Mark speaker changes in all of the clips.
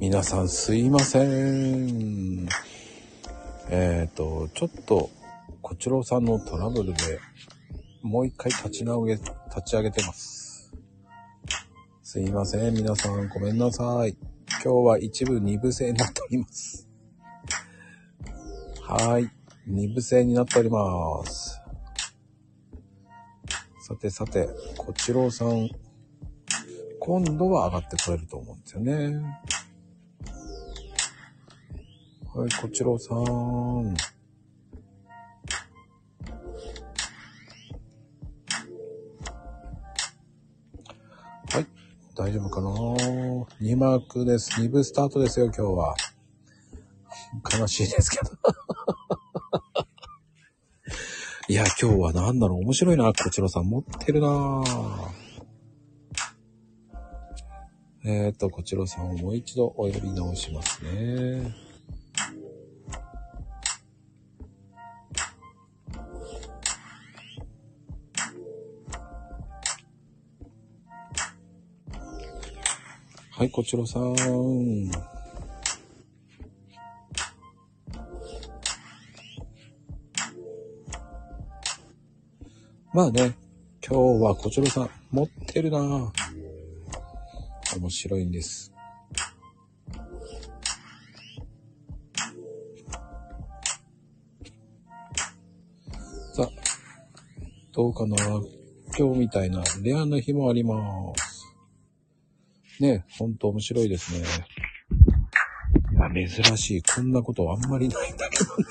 Speaker 1: 皆さんすいません。えっ、と、ちょっと、こちろさんのトラブルで、もう一回立ち直げ、立ち上げてます。すいません。皆さんごめんなさい。今日は一部二部制になっております。はい。二部制になっております。さてさて、こちろさん、今度は上がってこれると思うんですよね。はい、こちろさん。はい、大丈夫かな ?2 マークです。2部スタートですよ、今日は。悲しいですけど。いや、今日は何だろう面白いな、こちらさん。持ってるなえっ、ー、と、こちらさんをもう一度お呼び直しますね。はい、こちらさん。まあね、今日はこちらさん持ってるなぁ。面白いんです。さあ、どうかな今日みたいなレアな日もあります。ね、ほんと面白いですね。いや、珍しい。こんなことあんまりないんだけどね。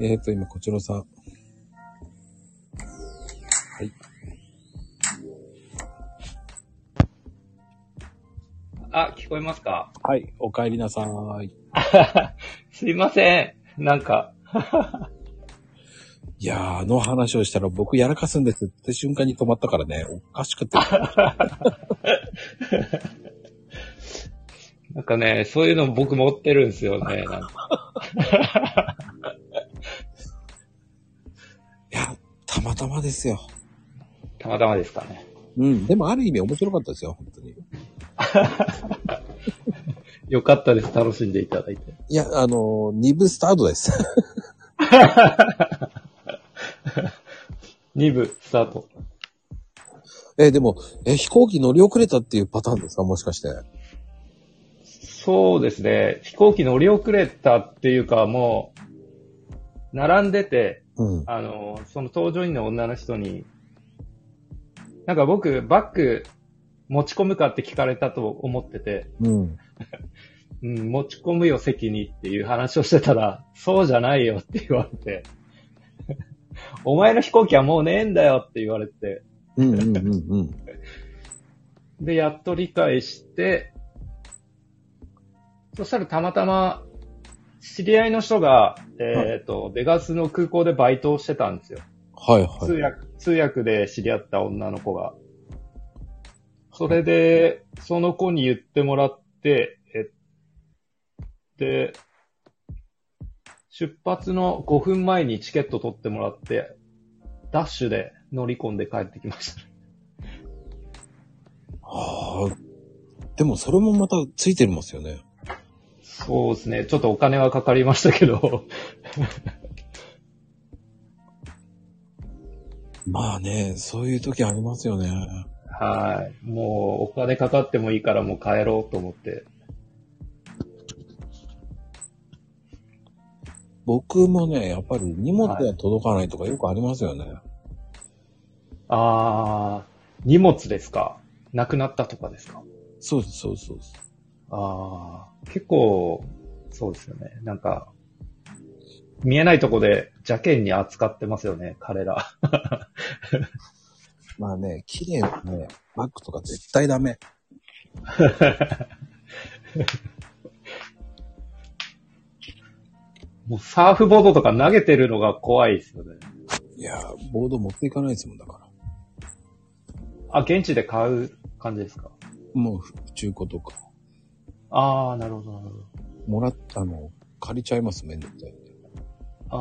Speaker 1: えっと、今、こちらさん。はい。
Speaker 2: あ、聞こえますか？
Speaker 1: はい、お帰りなさい。
Speaker 2: すいません。なんか、
Speaker 1: いやー、あの話をしたら僕やらかすんですって瞬間に止まったからね、おかしくて。
Speaker 2: なんかね、そういうの僕持ってるんですよね。なんか
Speaker 1: いや、たまたまですよ。
Speaker 2: たまたまですかね。
Speaker 1: うん、でもある意味面白かったですよ、本当に。
Speaker 2: よかったです。楽しんでいただいて。
Speaker 1: いや、あのー、2部スタートです。
Speaker 2: 2部スタート。
Speaker 1: え、でも、え、飛行機乗り遅れたっていうパターンですか？もしかして。
Speaker 2: そうですね。飛行機乗り遅れたっていうか、もう、並んでて、
Speaker 1: うん。
Speaker 2: あの、その搭乗員の女の人に、なんか僕、バッグ持ち込むかって聞かれたと思ってて、
Speaker 1: うん。
Speaker 2: うん、持ち込むよ、席にっていう話をしてたら、そうじゃないよって言われて、お前の飛行機はもうねえんだよって言われて、
Speaker 1: うんうんうんうん。
Speaker 2: で、やっと理解して、そしたらたまたま、知り合いの人が、えっ、と、ベガスの空港でバイトをしてたんですよ。
Speaker 1: はいはい。
Speaker 2: 通訳、通訳で知り合った女の子が。それで、その子に言ってもらって、え、で、出発の5分前にチケット取ってもらって、ダッシュで乗り込んで帰ってきました。
Speaker 1: ああ。でもそれもまたついてますよね。
Speaker 2: そうですね。ちょっとお金はかかりましたけど。
Speaker 1: まあね、そういう時ありますよね。
Speaker 2: はい。もう、お金かかってもいいからもう帰ろうと思って。
Speaker 1: 僕もね、やっぱり荷物が届かないとかよくありますよね。
Speaker 2: あー、荷物ですか？なくなったとかですか？
Speaker 1: そうです、そうです、そうです。
Speaker 2: ああ、結構、そうですよね。なんか、見えないとこで邪険に扱ってますよね、彼ら。
Speaker 1: まあね、綺麗なね、バッグとか絶対ダメ。
Speaker 2: もうサーフボードとか投げてるのが怖いですよね。
Speaker 1: いやー、ボード持っていかないですもんだから。
Speaker 2: あ、現地で買う感じですか？
Speaker 1: もう、中古とか。
Speaker 2: ああ、なるほど、なるほど。
Speaker 1: もらったの、借りちゃいます、めんどくさいんで。
Speaker 2: ああ、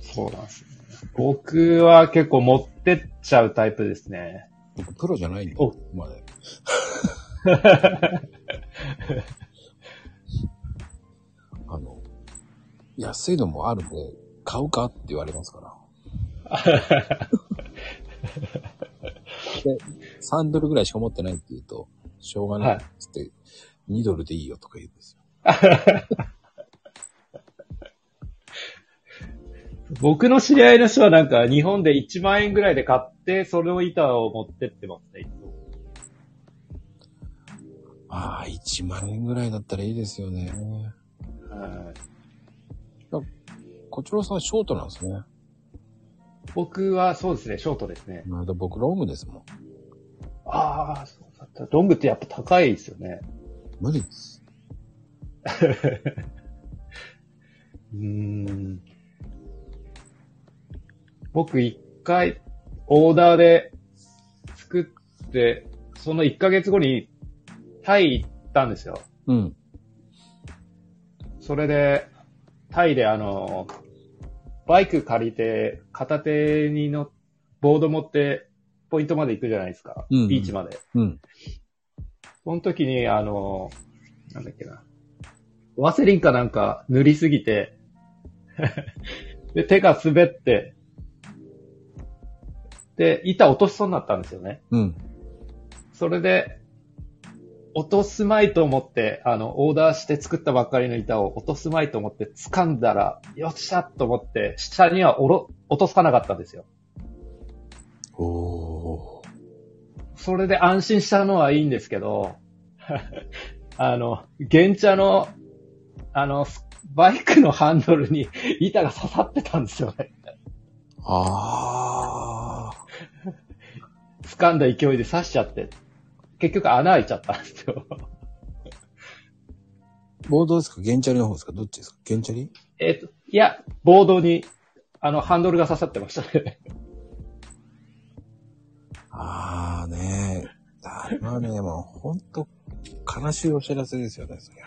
Speaker 2: そうなんですね。僕は結構持ってっちゃうタイプですね。
Speaker 1: 僕プロじゃないんで、
Speaker 2: お
Speaker 1: ここまで。安いのもあるんで、買うかって言われますから。で、3ドルぐらいしか持ってないって言うと、しょうがないっつって、2ドルでいいよとか言うんですよ。
Speaker 2: 僕の知り合いの人はなんか日本で1万円ぐらいで買って、それを板を持ってってますね、いつも
Speaker 1: ああ、1万円ぐらいだったらいいですよね。
Speaker 2: はい
Speaker 1: こちらさんショートなんですね。
Speaker 2: 僕はそうですね、ショートですね。
Speaker 1: まだ僕ロングですもん。
Speaker 2: ああ、そうだった。ロングってやっぱ高いですよね。
Speaker 1: 無理です。
Speaker 2: うーん。僕一回オーダーで作って、その1ヶ月後にタイ行ったんですよ。
Speaker 1: うん。
Speaker 2: それで、タイであの、バイク借りて、片手にの、ボード持って、ポイントまで行くじゃないですか。
Speaker 1: うんうん
Speaker 2: ビーチまで。
Speaker 1: うん。
Speaker 2: その時に、あの、なんだっけな。ワセリンかなんか塗りすぎて、で、手が滑って、で、板落としそうになったんですよね。
Speaker 1: うん。
Speaker 2: それで、落とすまいと思って、あの、オーダーして作ったばっかりの板を落とすまいと思って掴んだら、よっしゃと思って、下にはおろ、落とさなかったんですよ。
Speaker 1: おー。
Speaker 2: それで安心したのはいいんですけど、あの、原茶の、あの、バイクのハンドルに板が刺さってたんですよね。
Speaker 1: あ
Speaker 2: 掴んだ勢いで刺しちゃって。結局穴開いちゃったんですよ。
Speaker 1: ー。ボードですか？ゲンチャリの方ですか？どっちですか？ゲンチャリ？
Speaker 2: えっと、いや、ボードに、あの、ハンドルが刺さってましたね。
Speaker 1: ああねあれはね、もうほんと悲しいお知らせですよね、それ。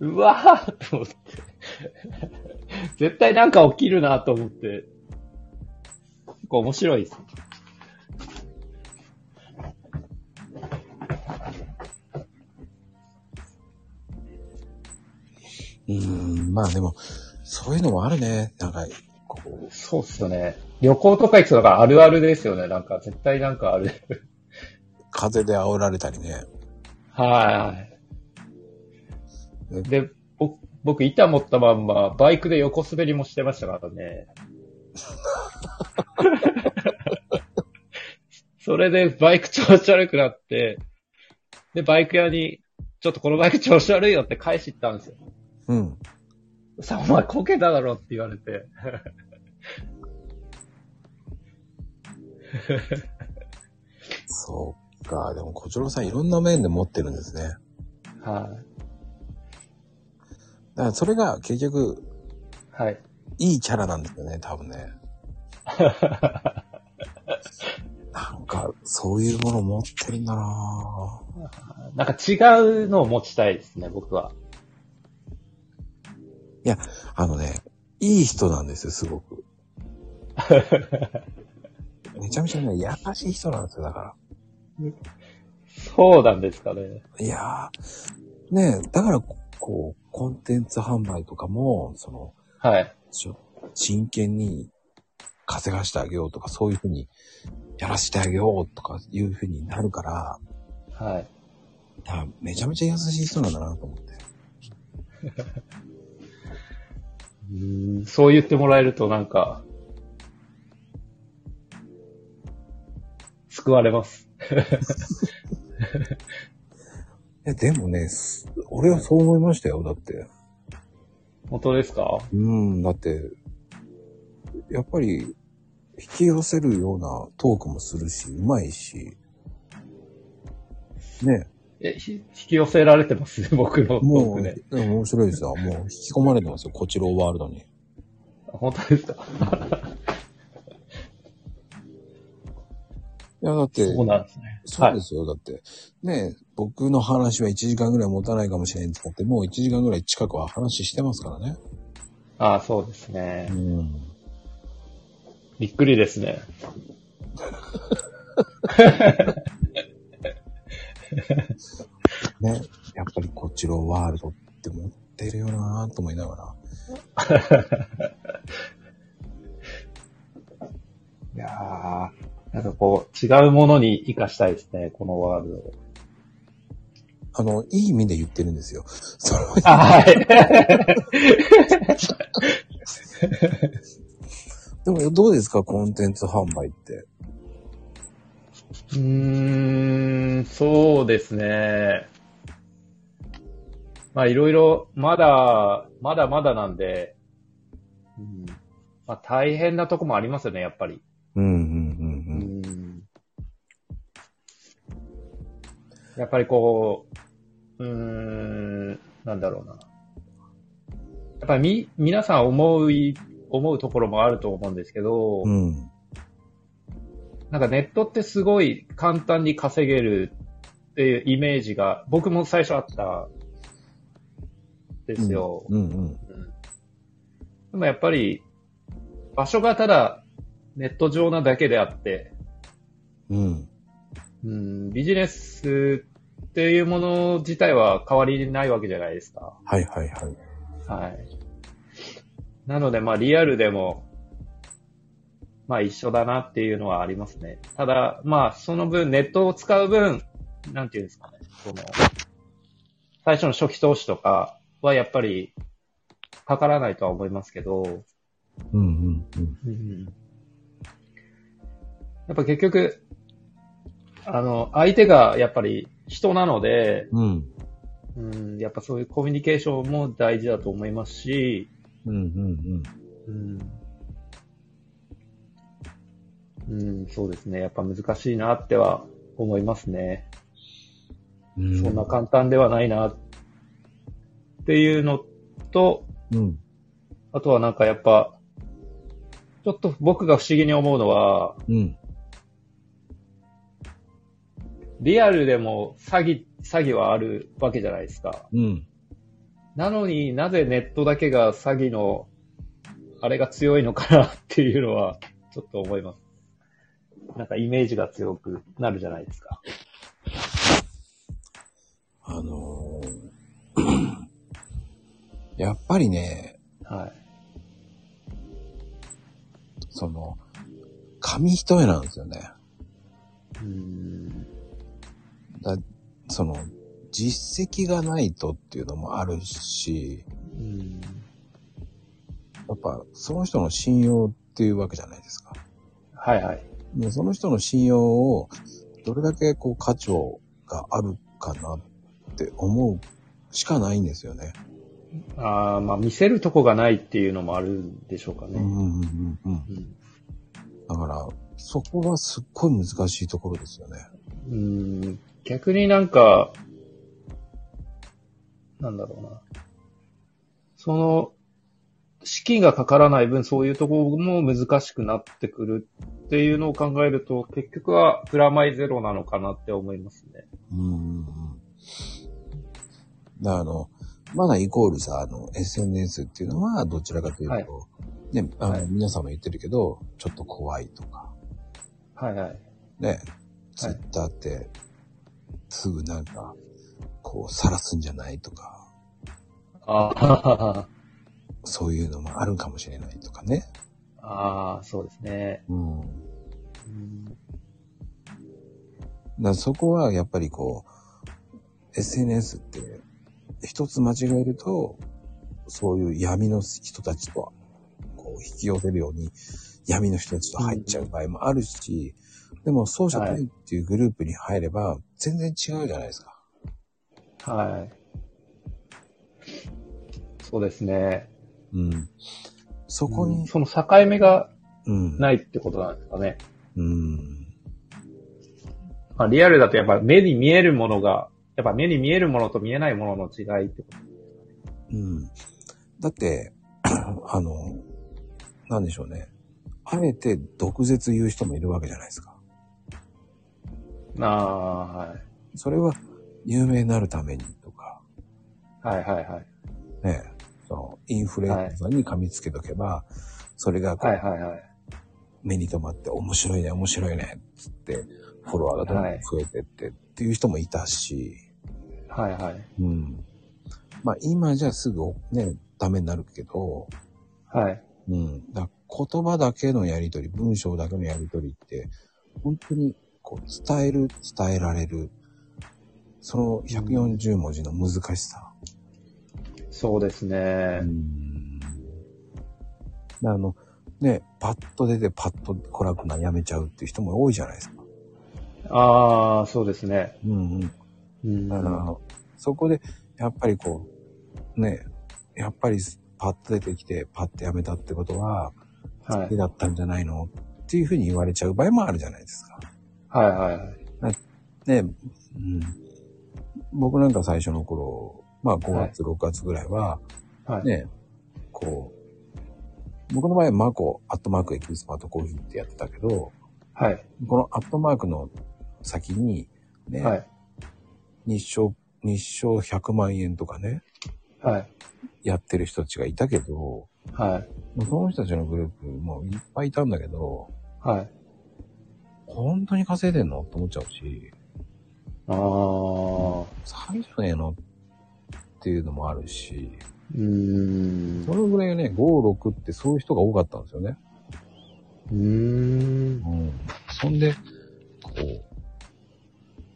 Speaker 2: うわーと思って。絶対なんか起きるなと思って。結構面白いです。
Speaker 1: うーん、まあでも、そういうのもあるね。なんか、こう、
Speaker 2: そうっすよね。旅行とか行くとだからあるあるですよね。なんか絶対なんかある。
Speaker 1: 風で煽られたりね。
Speaker 2: はい。
Speaker 1: ね
Speaker 2: で、僕、僕板持ったまんま、バイクで横滑りもしてましたからね。それでバイク調子悪くなって、で、バイク屋に、ちょっとこのバイク調子悪いよって返し行ったんですよ。
Speaker 1: うん。
Speaker 2: さあ、お前こけただろって言われて。
Speaker 1: そうか。でも、小次郎さんいろんな面で持ってるんですね。
Speaker 2: はい。
Speaker 1: だからそれが結局、
Speaker 2: はい。
Speaker 1: いいキャラなんですよね、多分ね。なんか、そういうもの持ってるんだなぁ
Speaker 2: なんか違うのを持ちたいですね、僕は。
Speaker 1: あのね、いい人なんですよ、すごく。めちゃめちゃね、優しい人なんですよ、だか
Speaker 2: そうなんですかね。
Speaker 1: ら。いやー、ねえだから、こう、コンテンツ販売とかも、その、
Speaker 2: はい。
Speaker 1: 真剣に稼がしてあげようとか、そういうふうにやらせてあげようとかいうふうになるから、
Speaker 2: はい。
Speaker 1: いやめちゃめちゃ優しい人なんだなと思って。
Speaker 2: うんそう言ってもらえるとなんか、救われます。
Speaker 1: え、でもね、す俺はそう思いましたよ、だって。
Speaker 2: 本当ですか？
Speaker 1: うん、だって、やっぱり、引き寄せるようなトークもするし、うまいし、ね、
Speaker 2: え、ひ引き寄せられてます？ね、僕のト
Speaker 1: もう、
Speaker 2: ークで。
Speaker 1: 面白いですよ。もう引き込まれてますよ、こちらワールドに。
Speaker 2: 本当ですか？
Speaker 1: いや、だって、
Speaker 2: そうなんですね。
Speaker 1: そうですよ。だって、ね僕の話は1時間ぐらい持たないかもしれんって言って、もう1時間ぐらい近くは話してますからね。
Speaker 2: ああ、そうですね
Speaker 1: う。ん。
Speaker 2: びっくりですね。
Speaker 1: ね、やっぱりこっちのワールドって持ってるよなぁと思いながら。
Speaker 2: いやー、なんかこう、違うものに活かしたいですね、このワールドを。
Speaker 1: あの、いい意味で言ってるんですよ。その
Speaker 2: あはい。
Speaker 1: でもどうですかコンテンツ販売って？
Speaker 2: うーん、そうですね。まあいろいろ、まだ、まだまだなんで、うん、まあ大変なとこもありますよね、やっぱり。
Speaker 1: うんうんうん
Speaker 2: う
Speaker 1: うん。
Speaker 2: ん。やっぱりこう、うーん、なんだろうな。やっぱりみ、皆さん思い、思うところもあると思うんですけど、
Speaker 1: うん。
Speaker 2: なんかネットってすごい簡単に稼げるっていうイメージが僕も最初あったんですよ。
Speaker 1: うんうん。
Speaker 2: うんでもやっぱり場所がただネット上なだけであって、
Speaker 1: うん。
Speaker 2: うん、ビジネスっていうもの自体は変わりないわけじゃないですか。
Speaker 1: はいはいはい。
Speaker 2: はい。なのでまあリアルでもまあ一緒だなっていうのはありますね。ただ、まあその分、ネットを使う分、なんていうんですかね。その、最初の初期投資とかはやっぱりかからないとは思いますけど、
Speaker 1: うんうんうん。
Speaker 2: うんやっぱ結局、あの、相手がやっぱり人なので、
Speaker 1: うん。
Speaker 2: うん、やっぱそういうコミュニケーションも大事だと思いますし、
Speaker 1: うんうん
Speaker 2: うん、うん、そうですね。やっぱ難しいなっては思いますね。
Speaker 1: うん。
Speaker 2: そんな簡単ではないなっていうのと、
Speaker 1: うん。
Speaker 2: あとはなんかやっぱ、ちょっと僕が不思議に思うのは、
Speaker 1: うん。
Speaker 2: リアルでも詐欺、詐欺はあるわけじゃないですか。
Speaker 1: うん。
Speaker 2: なのになぜネットだけが詐欺の、あれが強いのかなっていうのは、ちょっと思います。なんかイメージが強くなるじゃないですか。
Speaker 1: あのーやっぱりね、
Speaker 2: はい。
Speaker 1: その、紙一重なんですよね。
Speaker 2: うーん。
Speaker 1: だその、実績がないとっていうのもあるし、
Speaker 2: うん。
Speaker 1: やっぱその人の信用っていうわけじゃないですか。
Speaker 2: はいはい。
Speaker 1: でその人の信用をどれだけこう価値があるかなって思うしかないんですよね。
Speaker 2: ああ、まあ見せるとこがないっていうのもあるんでしょうかね。
Speaker 1: うんうんうんうん。
Speaker 2: うん。
Speaker 1: だから、そこがすっごい難しいところですよね。
Speaker 2: うん逆になんか、なんだろうな。その、資金がかからない分、そういうところも難しくなってくるっていうのを考えると、結局はプラマイゼロなのかなって思いますね。
Speaker 1: うんあの、まだイコールさ、あの、SNS っていうのはどちらかというと、
Speaker 2: はい
Speaker 1: ね、あの、
Speaker 2: はい
Speaker 1: 皆さんも言ってるけど、ちょっと怖いとか、
Speaker 2: はいはい。
Speaker 1: ね、ツイッターって、すぐなんか、こう、晒すんじゃないとか、
Speaker 2: ああ、
Speaker 1: そういうのもあるかもしれないとかね。
Speaker 2: ああ、そうですね。
Speaker 1: うん。
Speaker 2: うん
Speaker 1: らそこはやっぱりこう、SNS って、一つ間違えると、そういう闇の人たちと、こう、引き寄せるように、闇の人たちと入っちゃう場合もあるし、でもそうじゃないっていうグループに入れば、全然違うじゃないですか。
Speaker 2: はい。そうですね。
Speaker 1: うん。そこに、
Speaker 2: その境目が
Speaker 1: うん。
Speaker 2: ないってことなんですかね。
Speaker 1: うん。
Speaker 2: まあ、リアルだとやっぱ目に見えるものが、やっぱ目に見えるものと見えないものの違いってこと。
Speaker 1: うん。だって、あの、なんでしょうね。あえて毒舌言う人もいるわけじゃないですか。
Speaker 2: ああ、はい。
Speaker 1: それは有名になるためにとか、
Speaker 2: はいはいはい。
Speaker 1: ね、そのインフルエンザに噛みつけとけば、それがこう
Speaker 2: はいはいはい。
Speaker 1: 目に留まって面白いね、面白いね、つって、フォロワーがどんど
Speaker 2: はい
Speaker 1: ん増えてってっていう人もいたし、
Speaker 2: はいはい。
Speaker 1: うん。まあ今じゃすぐね、ダメになるけど、
Speaker 2: はい。
Speaker 1: うん。だ言葉だけのやりとり、文章だけのやりとりって、本当にこう伝える、伝えられる、その140文字の難しさ。
Speaker 2: そうですね
Speaker 1: う。ん。であの、ね、パッと出てパッと来なくなやめちゃうっていう人も多いじゃないですか。
Speaker 2: ああ、そうですね。
Speaker 1: うんうん。
Speaker 2: うん。
Speaker 1: だから、そこで、やっぱりこう、ね、やっぱりパッと出てきて、パッとやめたってことは、好き
Speaker 2: はい。
Speaker 1: だったんじゃないのっていうふうに言われちゃう場合もあるじゃないですか。
Speaker 2: はいはいはい。
Speaker 1: ね、うん。僕なんか最初の頃、まあ5月、6月ぐらいは、
Speaker 2: はい。
Speaker 1: ね、こう、僕の場合はマコ、アットマークエキスパートコーヒーってやってたけど、
Speaker 2: はい。
Speaker 1: このアットマークの先に、ね、
Speaker 2: はい。
Speaker 1: 日照、日照100万円とかね、
Speaker 2: はい。
Speaker 1: やってる人たちがいたけど、
Speaker 2: はい。
Speaker 1: その人たちのグループもいっぱいいたんだけど、
Speaker 2: はい。
Speaker 1: 本当に稼いでんの？って思っちゃうし、
Speaker 2: ああ。
Speaker 1: 詐欺じゃねえのっていうのもあるし、
Speaker 2: うーん。
Speaker 1: そのぐらいね、5、6ってそういう人が多かったんですよね。
Speaker 2: うーん。
Speaker 1: うん。そんで、こう、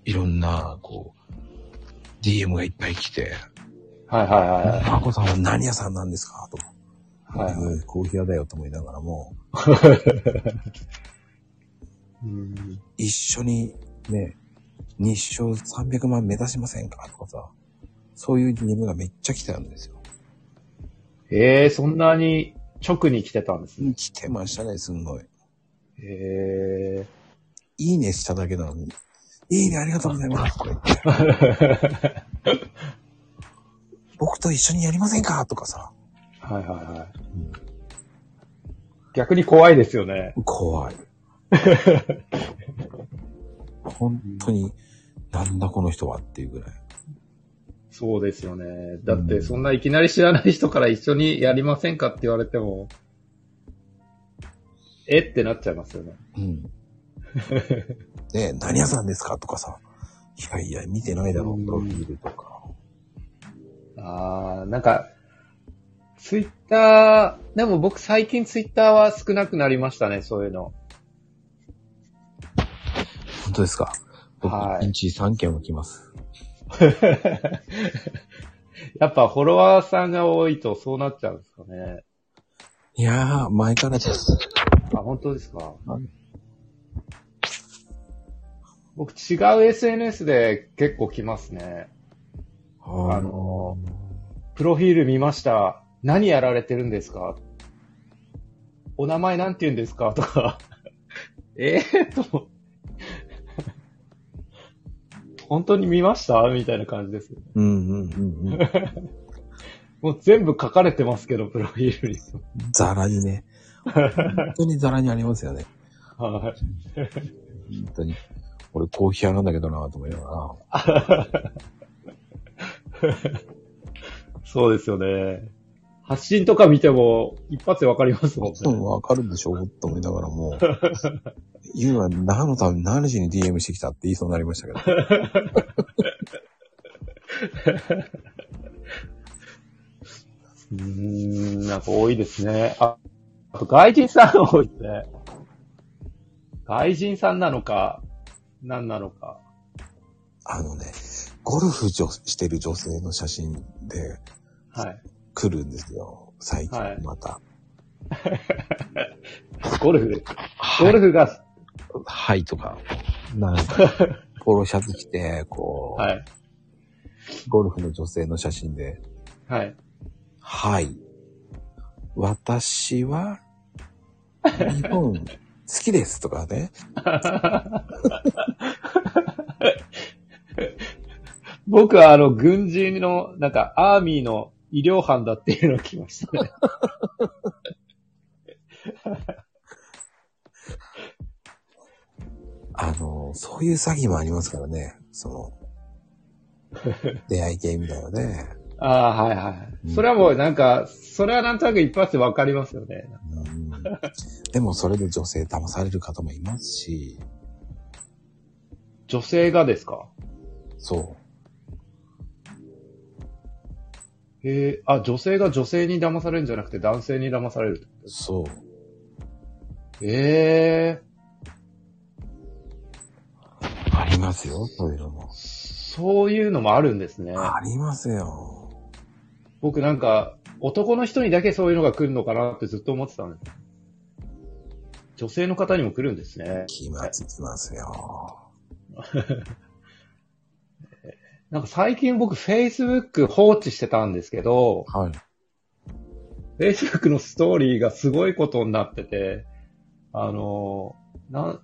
Speaker 1: いろんな、こう、DM がいっぱい来て、
Speaker 2: はいはいはい
Speaker 1: マコさんは何屋さんなんですかと。
Speaker 2: はいはい
Speaker 1: うんコーヒー屋だよと思いながらも、
Speaker 2: うん。
Speaker 1: 一緒にね、日照300万目指しませんか？とかさ、そういう DM がめっちゃ来たんですよ。
Speaker 2: ええー、そんなに直に来てたんですね。
Speaker 1: 来てましたね、すんごい。
Speaker 2: ええ
Speaker 1: いいねしただけなのに、いいねありがとうございますとか言って、僕と一緒にやりませんか？とかさ、
Speaker 2: ー。はいはいはい。逆に怖いですよね。
Speaker 1: 怖い。本当に、なんだこの人はっていうぐらい。
Speaker 2: そうですよね。だって、そんないきなり知らない人から一緒にやりませんかって言われても、え？ってなっちゃいますよね。
Speaker 1: うん。ねえ、何屋さんですか？とかさ、いやいや、見てないだろ
Speaker 2: う、ん
Speaker 1: プロフィールとか。
Speaker 2: ああ、なんか、ツイッター、でも僕最近ツイッターは少なくなりましたね、そういうの。
Speaker 1: 本当ですか？僕、
Speaker 2: はい
Speaker 1: 1日3件は来ます。
Speaker 2: やっぱフォロワーさんが多いとそうなっちゃうんですかね。
Speaker 1: いやー、前からです。
Speaker 2: あ、本当ですか？
Speaker 1: はい
Speaker 2: 僕違う SNS で結構来ますね。
Speaker 1: あ
Speaker 2: あのプロフィール見ました。何やられてるんですか？お名前なんて言うんですか？とか。ええと。本当に見ました？みたいな感じです。
Speaker 1: うんうんうんうん。
Speaker 2: もう全部書かれてますけど、プロフィールに。
Speaker 1: ザラにね。本当にザラにありますよね。
Speaker 2: はい。
Speaker 1: 本当に。俺コーヒー屋なんだけどなと思いながら。
Speaker 2: そうですよね。発信とか見ても一発でわかりますもん
Speaker 1: うん、
Speaker 2: ね。
Speaker 1: わかるでしょと思いながらも。言うのは何のために何時に DM してきたって言いそうになりましたけど。
Speaker 2: うーん、なんか多いですね。あ、あと外人さんが多いですね。外人さんなのか、何なのか。
Speaker 1: あのね、ゴルフ女してる女性の写真で
Speaker 2: はい。
Speaker 1: 来るんですよ。最近
Speaker 2: はい
Speaker 1: また。
Speaker 2: ゴルフでゴルフが、
Speaker 1: はいとか、なんか、ポロシャツ着て、こう、
Speaker 2: はい。
Speaker 1: ゴルフの女性の写真で、
Speaker 2: はい。
Speaker 1: はい。私は、日本好きですとかね。
Speaker 2: 僕はあの、軍人の、なんか、アーミーの医療班だっていうのを聞きましたね。
Speaker 1: あの、そういう詐欺もありますからね。その、出会い系みたいなね。
Speaker 2: ああ、はいはい。それはもうなんか、それはなんとなく一発でわかりますよね。
Speaker 1: うん、でもそれで女性騙される方もいますし、
Speaker 2: 女性がですか？
Speaker 1: そ
Speaker 2: へえ、あ、女性が女性に騙されるんじゃなくて男性に騙される。
Speaker 1: そう。
Speaker 2: とええ
Speaker 1: ありますよ、そういうのも。
Speaker 2: そういうのもあるんですね。
Speaker 1: ありますよ。
Speaker 2: 僕なんか、男の人にだけそういうのが来るのかなってずっと思ってたんです。女性の方にも来るんですね。
Speaker 1: 来ます、来ますよ。
Speaker 2: なんか最近僕 Facebook 放置してたんですけど、
Speaker 1: はい。
Speaker 2: Facebook のストーリーがすごいことになってて、あの、なん、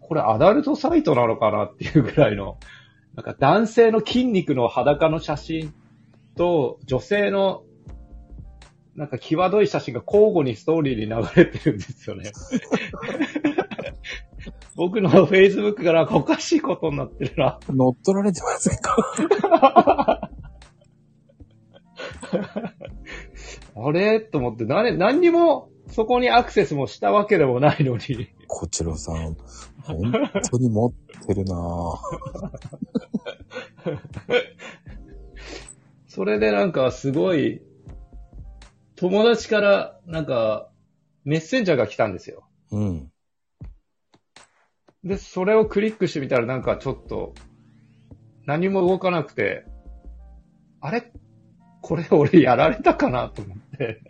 Speaker 2: これアダルトサイトなのかなっていうぐらいの、なんか男性の筋肉の裸の写真と女性のなんか際どい写真が交互にストーリーに流れてるんですよね。僕の Facebook がなんかおかしいことになってるな。
Speaker 1: 乗っ取られてませんか
Speaker 2: あれ？と思って、何、何にもそこにアクセスもしたわけでもないのに。
Speaker 1: こちらさん、本当に持ってるなぁ。
Speaker 2: それでなんかすごい、友達からなんかメッセンジャーが来たんですよ。
Speaker 1: うん。
Speaker 2: で、それをクリックしてみたらなんかちょっと、何も動かなくて、あれ？これ俺やられたかなと思って。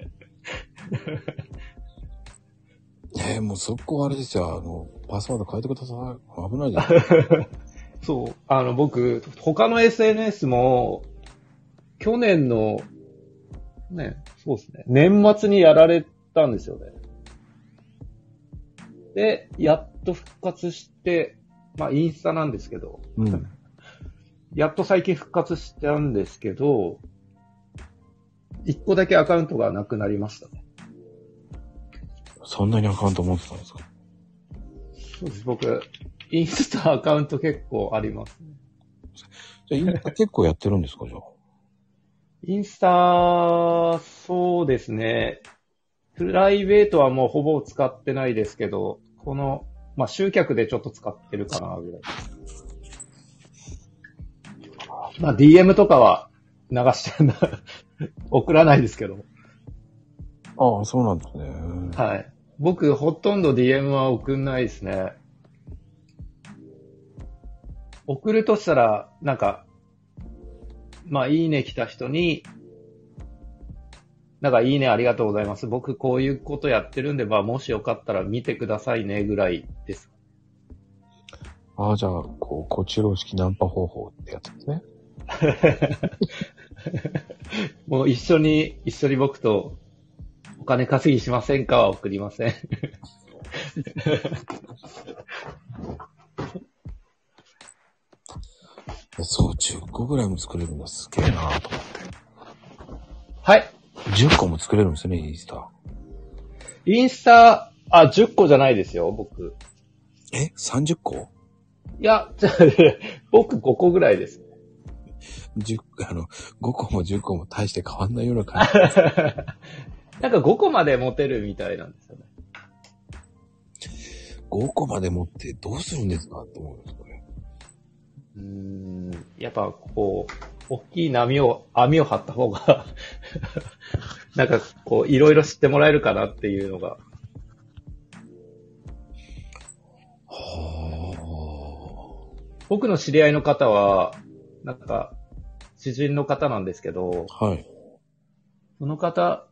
Speaker 1: えー、もうそこあれですよ、あの、パスワード変えてください。危ないじゃん。
Speaker 2: そう。あの、僕、他の SNS も、去年の、ね、そうですね。年末にやられたんですよね。で、やっと復活して、まあ、インスタなんですけど、
Speaker 1: うん。
Speaker 2: やっと最近復活したんですけど、一個だけアカウントがなくなりましたね。
Speaker 1: そんなにアカウント持ってたんですか？
Speaker 2: そうです。僕、インスタアカウント結構ありますね。
Speaker 1: じゃあ、今結構やってるんですか、じゃあ？
Speaker 2: インスタ、そうですね。プライベートはもうほぼ使ってないですけど、この、まあ、集客でちょっと使ってるかな、ぐらい。まあ、DM とかは流してな、送らないですけど。
Speaker 1: ああ、そうなんですね。
Speaker 2: はい。僕、ほとんど DM は送んないですね。送るとしたら、なんか、まあ、いいね来た人に、なんか、いいねありがとうございます。僕、こういうことやってるんで、まあ、もしよかったら見てくださいね、ぐらいです。
Speaker 1: ああ、じゃあ、こう、こちら式ナンパ方法ってやつですね。
Speaker 2: もう一緒に、一緒に僕と、お金稼ぎしませんか？は送りません。
Speaker 1: えそう、10個ぐらいも作れるんだ。すげえなと思って。
Speaker 2: はい。
Speaker 1: 10個も作れるんですよね、インスタ。
Speaker 2: インスタ、あ、10個じゃないですよ、僕。
Speaker 1: え ?30 個？
Speaker 2: いや、じゃあ僕5個ぐらいです。
Speaker 1: ?10、あの、5個も10個も大して変わんないような感じ。
Speaker 2: なんか5個まで持てるみたいなんですよね。
Speaker 1: 5個まで持ってどうするんですかって思うんですこれ。
Speaker 2: うーん。やっぱこう、大きい波を、網を張った方が、なんかこう、いろいろ知ってもらえるかなっていうのが。
Speaker 1: は
Speaker 2: 僕の知り合いの方は、なんか、知人の方なんですけど、
Speaker 1: あ。はい。
Speaker 2: その方、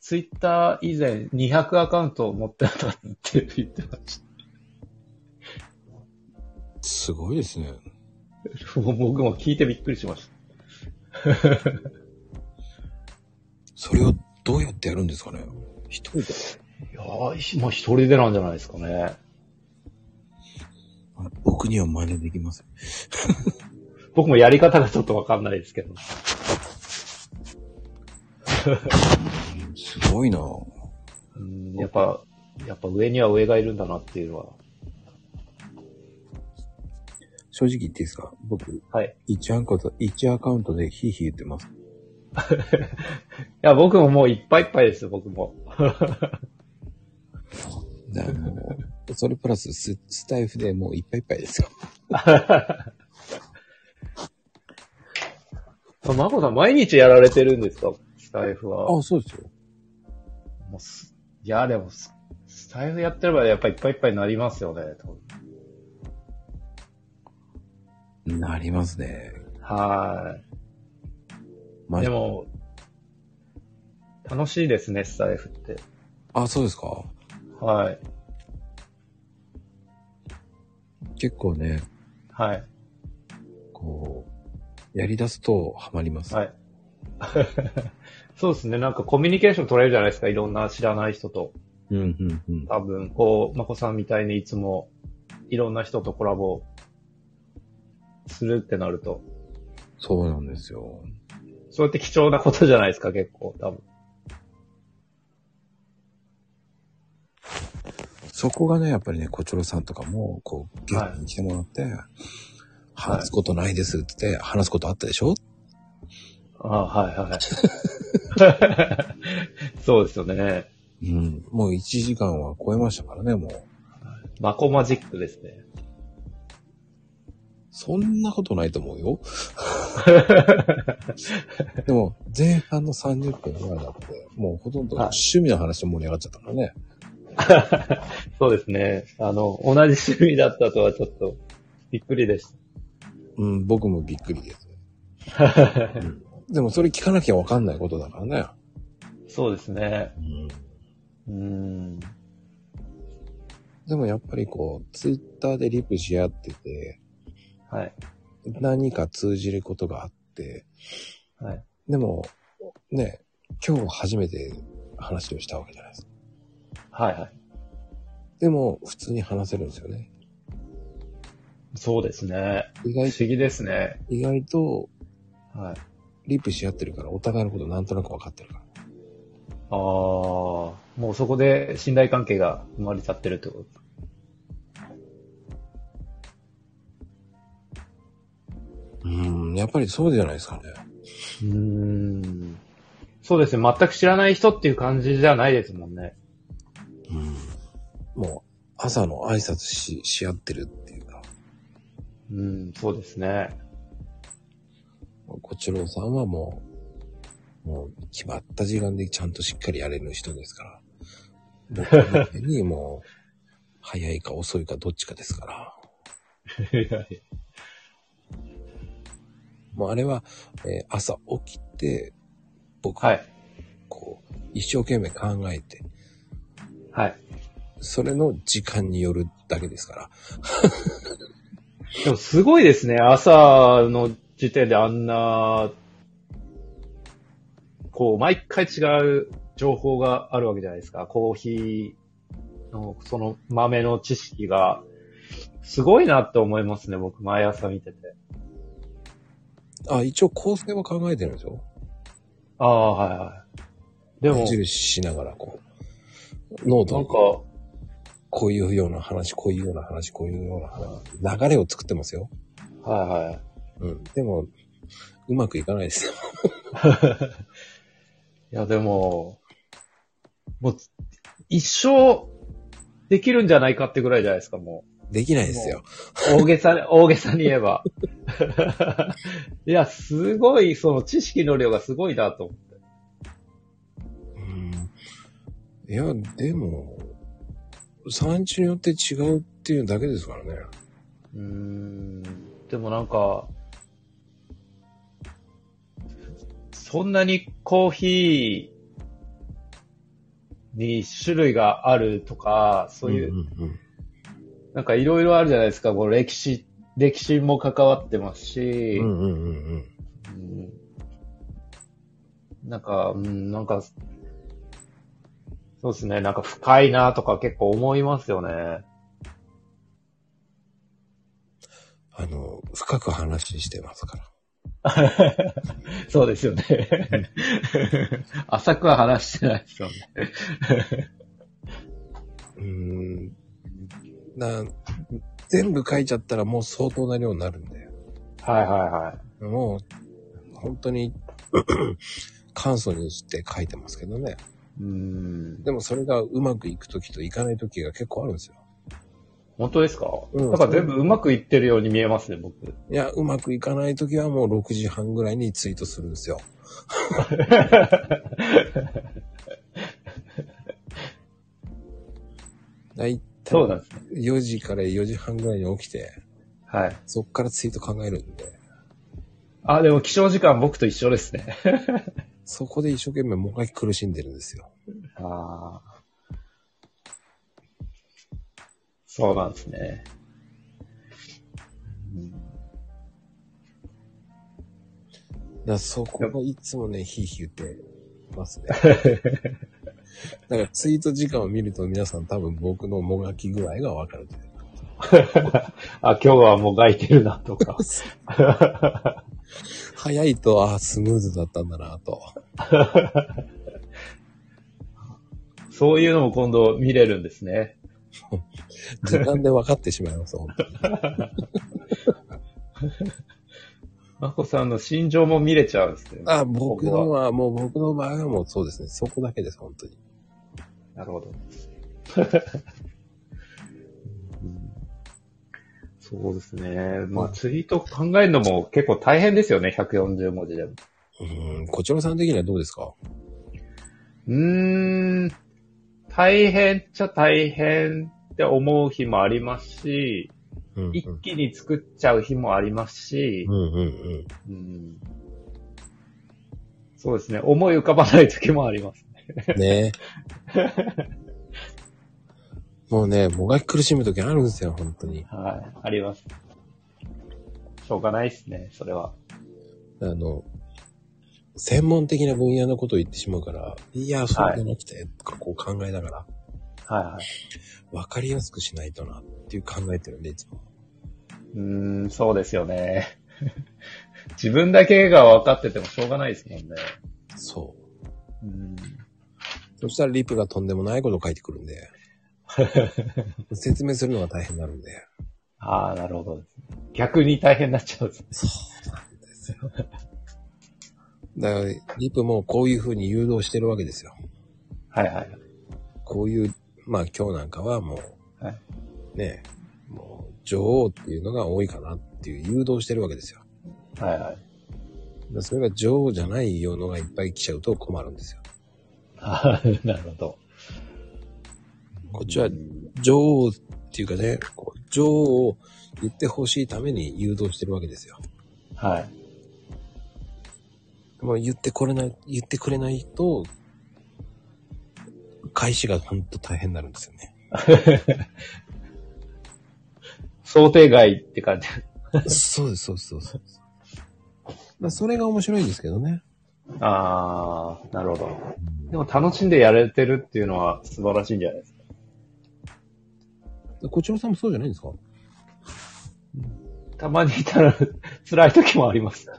Speaker 2: ツイッター以前200アカウント持ってたって言ってまし
Speaker 1: すごいですね。
Speaker 2: 僕も聞いてびっくりしました。
Speaker 1: それをどうやってやるんですかね？一人で？
Speaker 2: いやー、もう一人でなんじゃないですかね。
Speaker 1: あ僕には真似できません。
Speaker 2: 僕もやり方がちょっとわかんないですけど。
Speaker 1: すごいな
Speaker 2: うんやっぱ、やっぱ上には上がいるんだなっていうのは。
Speaker 1: 正直言っていいですか？僕、
Speaker 2: はい。
Speaker 1: 1アカウント、1アカウントでヒーヒー言ってます。
Speaker 2: いや、僕ももういっぱいいっぱいですよ、僕も。
Speaker 1: それプラスススタイフでもういっぱいいっぱいですよ。
Speaker 2: マコさん、毎日やられてるんですか？スタイフは。
Speaker 1: あ、そうですよ。
Speaker 2: もうすいや、でもス、スタイフやってればやっぱいっぱいいっぱいになりますよね。多分
Speaker 1: なりますね。
Speaker 2: は
Speaker 1: ま
Speaker 2: い。でも、楽しいですね、スタイフって。
Speaker 1: あ、そうですか？
Speaker 2: はい。
Speaker 1: 結構ね、
Speaker 2: はい。
Speaker 1: こう、やり出すとハマります。
Speaker 2: はい。そうですね。なんかコミュニケーション取れるじゃないですか。いろんな知らない人と。
Speaker 1: うん、うん、うん。
Speaker 2: 多分、こう、まこさんみたいにいつもいろんな人とコラボするってなると。
Speaker 1: そうなんですよ。
Speaker 2: そうやって貴重なことじゃないですか、結構、多分。
Speaker 1: そこがね、やっぱりね、こちろさんとかも、こう、ゲストに来てもらって、話すことないですって言って、話すことあったでしょ？
Speaker 2: ああ、はいはい。そうですよね。
Speaker 1: うん。もう1時間は超えましたからね、もう。
Speaker 2: マコマジックですね。
Speaker 1: そんなことないと思うよ。でも、前半の30分ぐらいだって、もうほとんど
Speaker 2: はい
Speaker 1: 趣味の話で盛り上がっちゃったからね。
Speaker 2: そうですね。あの、同じ趣味だったとはちょっとびっくりでし
Speaker 1: うん、僕もびっくりです。
Speaker 2: た。
Speaker 1: でもそれ聞かなきゃわかんないことだからね。
Speaker 2: そうですね。
Speaker 1: うん、
Speaker 2: うん。
Speaker 1: でもやっぱりこう、ツイッターでリプし合ってて、
Speaker 2: はい。
Speaker 1: 何か通じることがあって、
Speaker 2: はい。
Speaker 1: でも、ね、今日初めて話をしたわけじゃないですか。
Speaker 2: はいはい。
Speaker 1: でも、普通に話せるんですよね。
Speaker 2: そうですね。
Speaker 1: 意外
Speaker 2: 不思議ですね。
Speaker 1: 意外と、
Speaker 2: はい。
Speaker 1: リプし合ってるから、お互いのことなんとなく分かってるから。
Speaker 2: ああ、もうそこで信頼関係が生まれちゃってるってこと？
Speaker 1: うん、やっぱりそうじゃないですかね。
Speaker 2: うーん。そうですね。全く知らない人っていう感じじゃないですもんね。
Speaker 1: うん。もう、朝の挨拶し、し合ってるっていうか、
Speaker 2: うん、そうですね。
Speaker 1: こちろうさんはもう、もう決まった時間でちゃんとしっかりやれる人ですから。僕みたいに もう、早いか遅いかどっちかですから。もうあれは、えー朝起きて、僕、
Speaker 2: はい。
Speaker 1: こう、一生懸命考えて、
Speaker 2: はい。
Speaker 1: それの時間によるだけですから。
Speaker 2: でもすごいですね。朝の時点であんな、こう、毎回違う情報があるわけじゃないですか。コーヒーの、その豆の知識が、すごいなって思いますね。僕、毎朝見てて。
Speaker 1: あ、一応構成は考えてるんですよ。
Speaker 2: ああ、はいはい。でも
Speaker 1: 矢、印しながらこう、ノートに
Speaker 2: なんか、
Speaker 1: こういうような話、こういうような話、こういうような話、流れを作ってますよ。
Speaker 2: はいはい。
Speaker 1: うん。でも、うまくいかないですよ。
Speaker 2: いや、でも、もう、一生できるんじゃないかってぐらいじゃないですか、も
Speaker 1: できないですよ。
Speaker 2: う。大げさに、大げさに言えば。いや、すごい、その知識の量がすごいなと思って。
Speaker 1: うん。いや、でも、産地によって違うっていうだけですからね。
Speaker 2: うーん。でもなんか、そんなにコーヒーに種類があるとか、そういう、
Speaker 1: んうん
Speaker 2: なんかいろいろあるじゃないですか。こう歴史、歴史も関わってますし、
Speaker 1: うん。うんうんうん
Speaker 2: うんなんか、うん、なんか、そうですね。なんか深いなとか結構思いますよね。
Speaker 1: あの、深く話してますから。
Speaker 2: そうですよね。浅くは話してないですよね。
Speaker 1: うーん。な、全部書いちゃったらもう相当な量になるんで。
Speaker 2: はいはいはい。
Speaker 1: もう、本当に、簡素にして書いてますけどね。
Speaker 2: うん。
Speaker 1: でもそれがうまくいくときといかないときが結構あるんですよ。
Speaker 2: 本当ですか？
Speaker 1: うん
Speaker 2: なんか全部うまくいってるように見えますね、僕。
Speaker 1: いや、うまくいかないときはもう6時半ぐらいにツイートするんですよ。だい
Speaker 2: そうなんですね。
Speaker 1: 4時から4時半ぐらいに起きて、
Speaker 2: はい。
Speaker 1: そっからツイート考えるんで、
Speaker 2: あ、でも起床時間僕と一緒ですね。
Speaker 1: そこで一生懸命もがき苦しんでるんですよ。
Speaker 2: ああ。そうなんですね。うん
Speaker 1: だからそこがいつもね、ヒーヒー言ってますね。だからツイート時間を見ると皆さん多分僕のもがき具合がわかるという。
Speaker 2: あ、今日はもがいてるなとか。
Speaker 1: 早いと、ああ、スムーズだったんだなと。
Speaker 2: そういうのも今度見れるんですね。
Speaker 1: 時間で分かってしまいます、本当に。
Speaker 2: まこさんの心情も見れちゃうんですね。
Speaker 1: あ、僕の
Speaker 2: は、
Speaker 1: もう僕の場合はもうそうですね。そこだけです、本当に。
Speaker 2: なるほど。そうですね。まあ、ツイート考えるのも結構大変ですよね、140文字でも。
Speaker 1: うん、こちらさん的にはどうですか？
Speaker 2: うーん、大変っちゃ大変って思う日もありますし、
Speaker 1: うん、うん。
Speaker 2: 一気に作っちゃう日もありますし
Speaker 1: うん、うんうん。
Speaker 2: うんそうですね。思い浮かばない時もあります。
Speaker 1: ねもうね、もがき苦しむ時あるんですよ、本当に。
Speaker 2: はい。あります。しょうがないですね、それは。
Speaker 1: あの、専門的な分野のことを言ってしまうから、いや、そうじゃなくて、とかこう考えながら、
Speaker 2: はいはい。
Speaker 1: わかりやすくしないとな、っていう考えてるんで、いつも。
Speaker 2: うーん、そうですよね。自分だけが分かっててもしょうがないですもんね。
Speaker 1: そう。
Speaker 2: うん。
Speaker 1: そしたらリプがとんでもないことを書いてくるんで、説明するのが大変になるんで。
Speaker 2: ああ、なるほど。逆に大変になっちゃうんですね。
Speaker 1: そうなんですよ。だから、リプもこういう風に誘導してるわけですよ。
Speaker 2: はいはい。
Speaker 1: こういう、まあ今日なんかはもう、
Speaker 2: はい
Speaker 1: ね、もう女王っていうのが多いかなっていう誘導してるわけですよ。
Speaker 2: はいはい。
Speaker 1: それが女王じゃないようのがいっぱい来ちゃうと困るんですよ。
Speaker 2: あーなるほど。
Speaker 1: こっちは女王っていうかね、こう女王を言ってほしいために誘導してるわけですよ。
Speaker 2: はい。
Speaker 1: もう言ってこれない、言ってくれないと、開始がほんと大変になるんですよね。
Speaker 2: 想定外って感じ。
Speaker 1: そうです、そうです、そうです。まあ、それが面白いんですけどね。
Speaker 2: ああ、なるほど。でも楽しんでやれてるっていうのは素晴らしいんじゃないですか。
Speaker 1: こちらさんもそうじゃないんですか？
Speaker 2: たまにいたら辛い時もあります。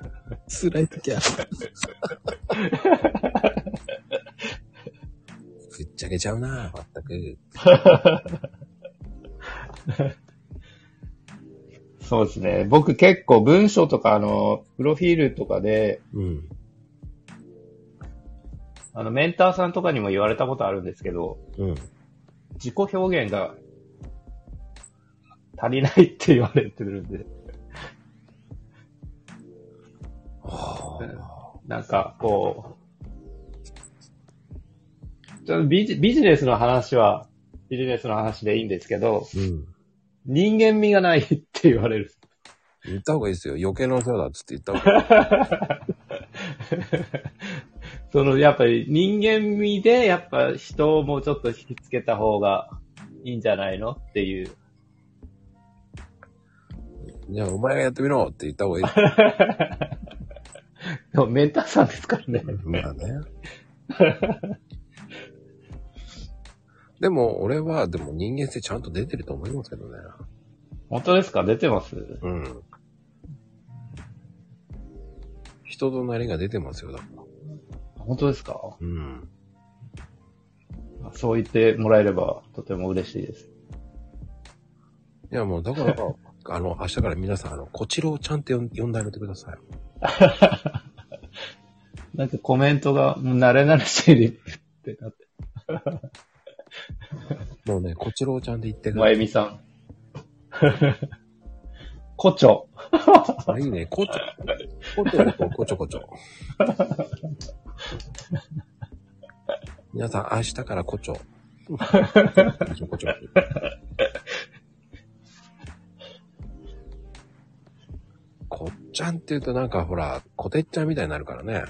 Speaker 1: 辛い時は。ぶっちゃけちゃうな、まったく。
Speaker 2: そうですね。僕結構文章とかあの、プロフィールとかで、
Speaker 1: うん。
Speaker 2: あの、メンターさんとかにも言われたことあるんですけど、
Speaker 1: うん。
Speaker 2: 自己表現が足りないって言われてるんで、
Speaker 1: ああ。
Speaker 2: なんかこう、ちょっとビジビジネスの話は、ビジネスの話でいいんですけど、
Speaker 1: うん。
Speaker 2: 人間味がないって言われる。
Speaker 1: 言った方がいいですよ。余計なお世話だっつって言った方がいい。
Speaker 2: その、やっぱり人間味で、やっぱ人をもうちょっと引きつけた方がいいんじゃないのっていう。
Speaker 1: じゃあ、お前がやってみろって言った方がいい。
Speaker 2: でもメンターさんですからね。
Speaker 1: まあね。でも、俺は、でも人間性ちゃんと出てると思いますけどね。
Speaker 2: 本当ですか？出てます？
Speaker 1: うん。人となりが出てますよ、だから。
Speaker 2: 本当ですか？
Speaker 1: うん。
Speaker 2: そう言ってもらえればとても嬉しいです。
Speaker 1: いや、もう、だから、あの、明日から皆さん、あの、こちらをちゃんと呼ん呼んであげてください。
Speaker 2: なんかコメントが、もう慣れ慣れしいでってなって。
Speaker 1: もうね、こちらをちゃんと言ってください。
Speaker 2: まゆみさん。胡蝶。
Speaker 1: あ、いいね。こちょ、こちょこ、こちょこちょ。皆さん、明日からこちょ。こちょこっちゃんって言うとなんかほら、こてっちゃんみたいになるからね。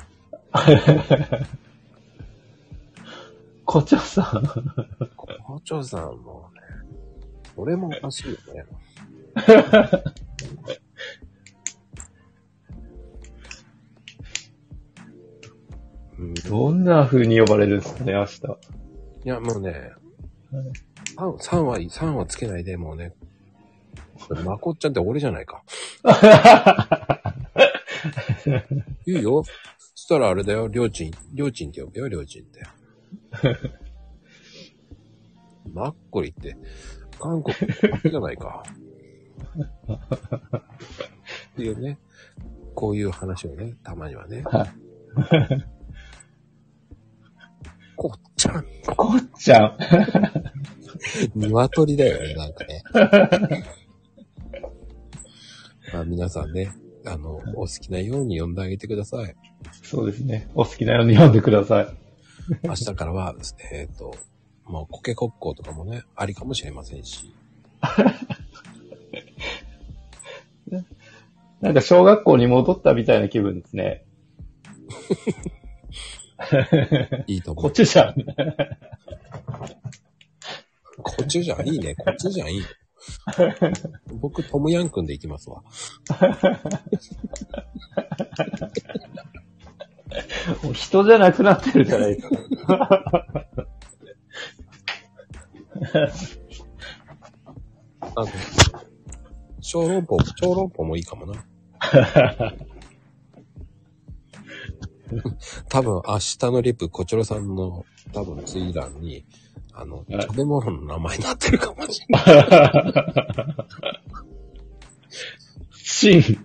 Speaker 2: 胡蝶さん。
Speaker 1: 校長さんもね、それもおかしいよね。
Speaker 2: どんな風に呼ばれるんですかね、明日。
Speaker 1: や、もうね、3, 三は、三はつけないで、もうね、まこっちゃんって俺じゃないか。いいよ。そしたらあれだよ、りょうちん、りょうちんって呼ぶよ、りょうちんって。マッコリって、韓国じゃないか。っていうね、こういう話をね、たまにはね。
Speaker 2: はい
Speaker 1: こっちゃん、
Speaker 2: こっちゃん。
Speaker 1: 鶏だよね、なんかね。まあ皆さんね、あの、お好きなように呼んであげてください。
Speaker 2: そうですね。お好きなように読んでください。
Speaker 1: 明日からは、えっ、と、もうコケコッコーとかもね、ありかもしれませんし。
Speaker 2: なんか小学校に戻ったみたいな気分ですね。
Speaker 1: いいと思う。
Speaker 2: こっちじゃん。
Speaker 1: こっちじゃん、いいね。こっちじゃん、いいよ。僕、トムヤンくんで行きますわ。
Speaker 2: もう人じゃなくなってるじゃないですか。
Speaker 1: あの、小籠包、小籠包もいいかもな。多分、明日のリップ、こちらさんの、多分、ツイ欄に、あの、
Speaker 2: はい
Speaker 1: 食べ物の名前になってるかもしれない。
Speaker 2: シン。
Speaker 1: チ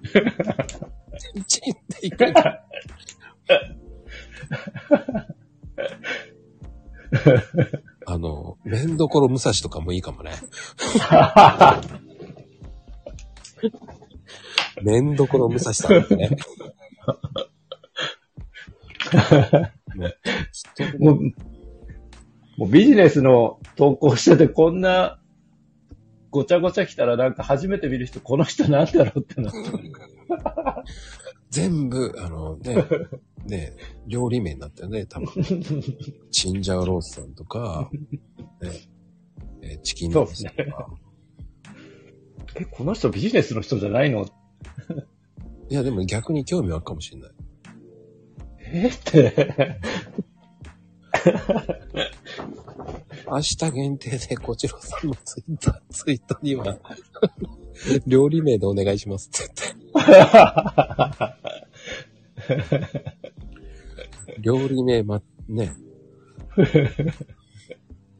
Speaker 1: ンっていく。あの、麺どころ武蔵とかもいいかもね。麺どころ武蔵さんね。もう人
Speaker 2: もう、ビジネスの投稿しててこんなごちゃごちゃ来たらなんか初めて見る人、この人なんだろうってなって。
Speaker 1: 全部、あのね、ね、料理名になったよね、多分。チンジャオロースさんとか、ね、えーチキンライスとか。
Speaker 2: え、この人ビジネスの人じゃないの？
Speaker 1: いや、でも逆に興味あるかもしれない。
Speaker 2: えって。
Speaker 1: 明日限定で、こちらさんのツイッター、ツイートには、料理名でお願いしますって言って。料理名ま、ね。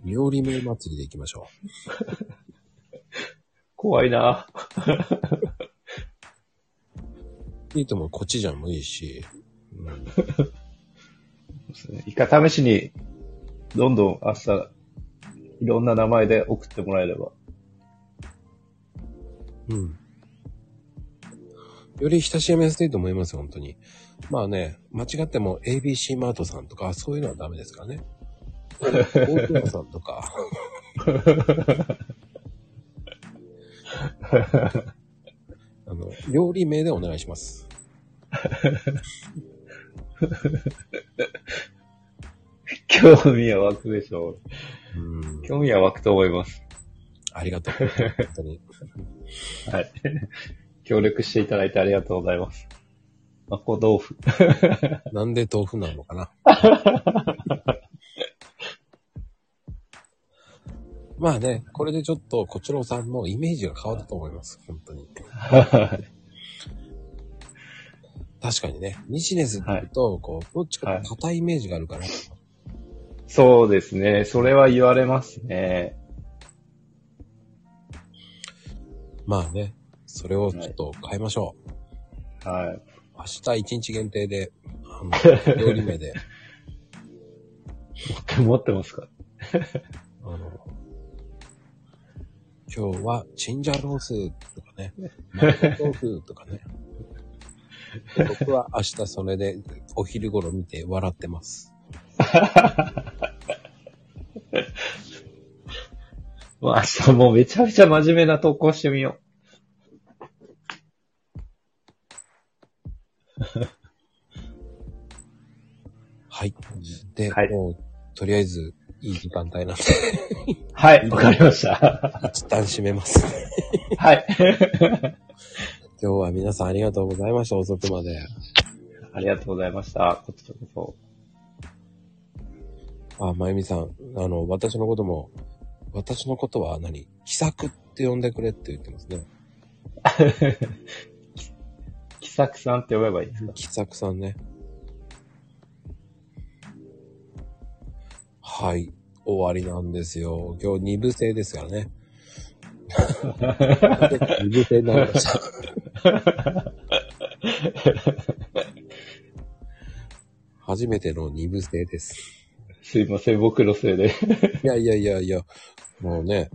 Speaker 1: 料理名祭りで行きましょ
Speaker 2: 怖いな。
Speaker 1: う。いいと思う。コチジャンもいいし。うん、
Speaker 2: 一回試しに、どんどん明日、いろんな名前で送ってもらえれば。
Speaker 1: うん。より親しみやすいと思いますよ、本当に。まあね、間違っても ABC マートさんとか、そういうのはダメですからね。大倉さんとか。あの、料理名でお願いします。
Speaker 2: 興味は湧くでしょう。
Speaker 1: うん。
Speaker 2: 興味は湧くと思います。
Speaker 1: ありがとう。本当に。
Speaker 2: はい。協力していただいてありがとうございます。マコ豆腐。
Speaker 1: なんで豆腐なのかな。まあね、これでちょっと、こちらさんのイメージが変わったと思います。本当に。確かにね、ビジネスって言うと、こう、どっちか硬いイメージがあるから、
Speaker 2: そうですね。それは言われますね。
Speaker 1: まあね、それをちょっと変えましょう。
Speaker 2: はい。
Speaker 1: 明日一日限定で、あの、料理名で、
Speaker 2: 持って持ってますか？
Speaker 1: あの、今日はチンジャロースとかね、マー豆腐とかね。で僕は明日それでお昼頃見て笑ってます。
Speaker 2: もう明日もうめちゃめちゃ真面目な投稿してみよ
Speaker 1: はい。で、
Speaker 2: はい
Speaker 1: もう、とりあえず、いい時間帯なんで、
Speaker 2: う。はい、わかりました。
Speaker 1: 一旦閉めます。
Speaker 2: はい。
Speaker 1: 今日は皆さんありがとうございました。遅くまで。
Speaker 2: ありがとうございました。こちらこそ。
Speaker 1: あ、まゆみさん、あの、私のことも、私のことは何？気さくって呼んでくれって言ってますね。
Speaker 2: 気さくさんって呼べばいいですか？
Speaker 1: 気さくさんね。はい。終わりなんですよ。今日二部制ですからね。二部制になりました。初めての二部制です。
Speaker 2: すいません、僕のせいで。
Speaker 1: いやいやいやいや、もうね、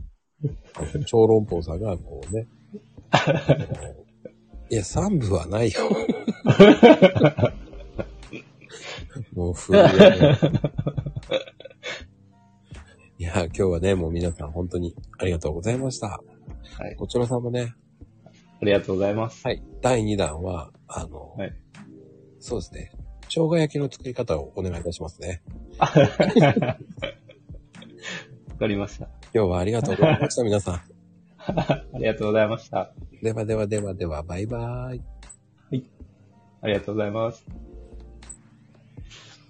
Speaker 1: あの小籠包さんがこうね、いや、三部はないよ。もう不意でいや、今日はね、もう皆さん本当にありがとうございました。
Speaker 2: はい。
Speaker 1: こちらさんもね、
Speaker 2: ありがとうございます。
Speaker 1: はい、第2弾は、あの、
Speaker 2: はい
Speaker 1: そうですね、生姜焼きの作り方をお願いいたしますね。
Speaker 2: わかりました。
Speaker 1: 今日はありがとうございました、皆さん。
Speaker 2: ありがとうございました。
Speaker 1: ではではではでは、バイバーイ。
Speaker 2: ありがとうございます。